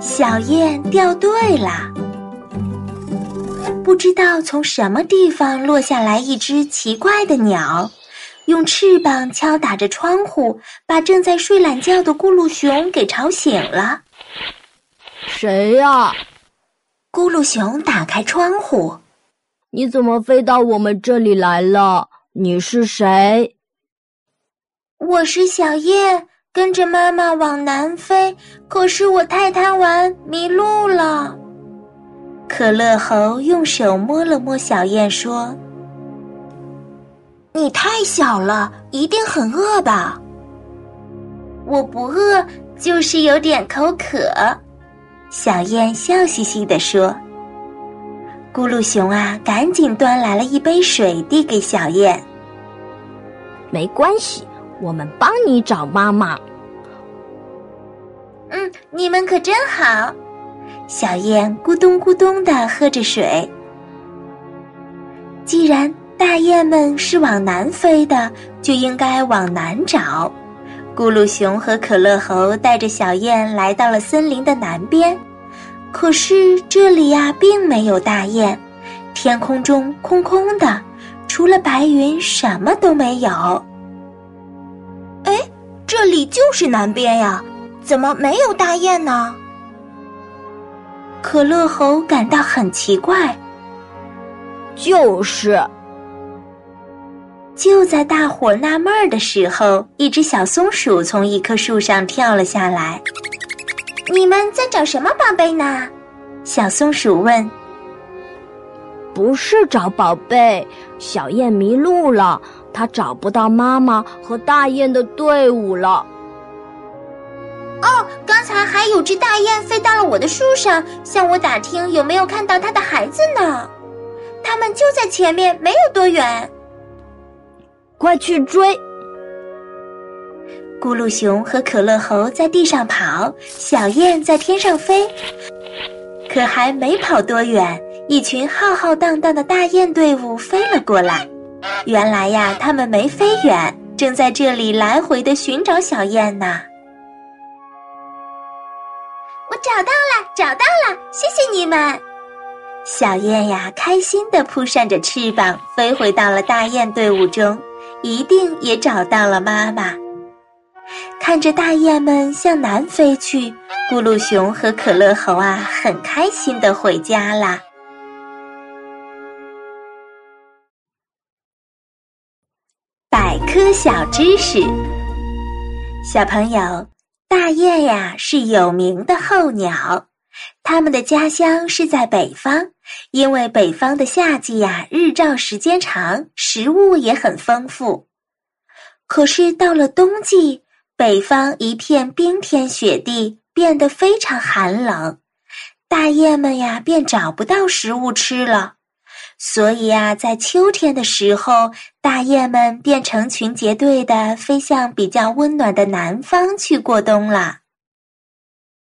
小雁掉队了，不知道从什么地方落下来一只奇怪的鸟，用翅膀敲打着窗户，把正在睡懒觉的咕噜熊给吵醒了。谁呀？咕噜熊打开窗户，你怎么飞到我们这里来了？你是谁？我是小雁。跟着妈妈往南飞，可是我太贪玩，迷路了。可乐猴用手摸了摸小燕，说：“你太小了，一定很饿吧？”“我不饿，就是有点口渴。”小燕笑嘻嘻地说。咕噜熊啊，赶紧端来了一杯水递给小燕。没关系。我们帮你找妈妈。嗯，你们可真好。小雁咕咚咕咚的喝着水。既然大雁们是往南飞的，就应该往南找。咕噜熊和可乐猴带着小雁来到了森林的南边，可是这里呀，并没有大雁，天空中空空的，除了白云，什么都没有。哎，这里就是南边呀，怎么没有大雁呢？可乐猴感到很奇怪。就是，就在大伙纳闷儿的时候，一只小松鼠从一棵树上跳了下来。你们在找什么宝贝呢？小松鼠问。不是找宝贝，小雁迷路了。它找不到妈妈和大雁的队伍了。哦，刚才还有只大雁飞到了我的树上，向我打听有没有看到它的孩子呢。它们就在前面，没有多远。快去追！咕噜熊和可乐猴在地上跑，小雁在天上飞。可还没跑多远，一群浩浩荡荡的大雁队伍飞了过来。原来呀，他们没飞远，正在这里来回的寻找小雁呢。我找到了，找到了，谢谢你们！小雁呀，开心的扑扇着翅膀，飞回到了大雁队伍中，一定也找到了妈妈。看着大雁们向南飞去，咕噜熊和可乐猴啊，很开心的回家啦。科小知识，小朋友，大雁呀是有名的候鸟，它们的家乡是在北方，因为北方的夏季呀日照时间长，食物也很丰富。可是到了冬季，北方一片冰天雪地，变得非常寒冷，大雁们呀便找不到食物吃了。所以啊，在秋天的时候，大雁们便成群结队地飞向比较温暖的南方去过冬了。